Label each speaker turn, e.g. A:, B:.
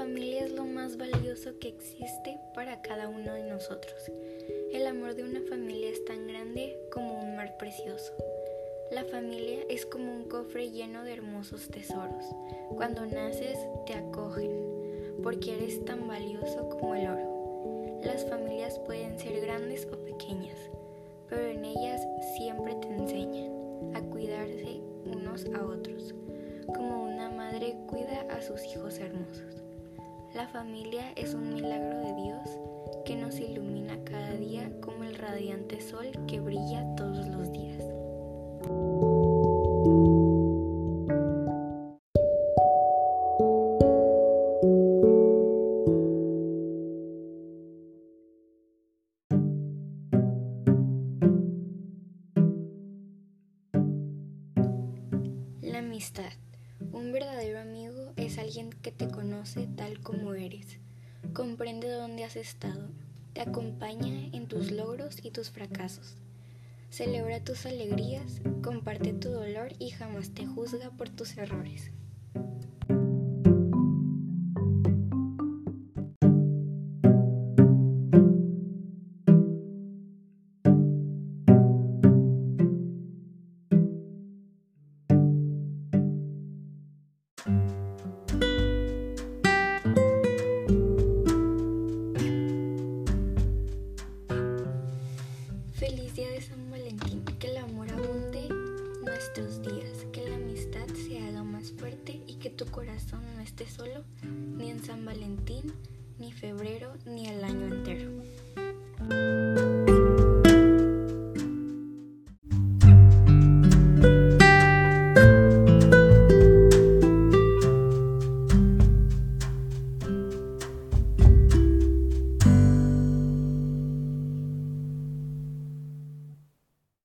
A: familia es lo más valioso que existe para cada uno de nosotros. El amor de una familia es tan grande como un mar precioso. La familia es como un cofre lleno de hermosos tesoros. Cuando naces te acogen, porque eres tan valioso como el oro. Las familias pueden ser grandes o pequeñas, pero en ellas siempre te enseñan a cuidarse unos a otros, como una madre cuida a sus hijos hermosos. La familia es un milagro de Dios que nos ilumina cada día como el radiante sol que brilla todos los días. La amistad. Un verdadero amigo es alguien que te conoce tal como eres, comprende dónde has estado, te acompaña en tus logros y tus fracasos, celebra tus alegrías, comparte tu dolor y jamás te juzga por tus errores. Feliz día de San Valentín, que el amor abunde nuestros días, que la amistad se haga más fuerte y que tu corazón no esté solo ni en San Valentín, ni febrero,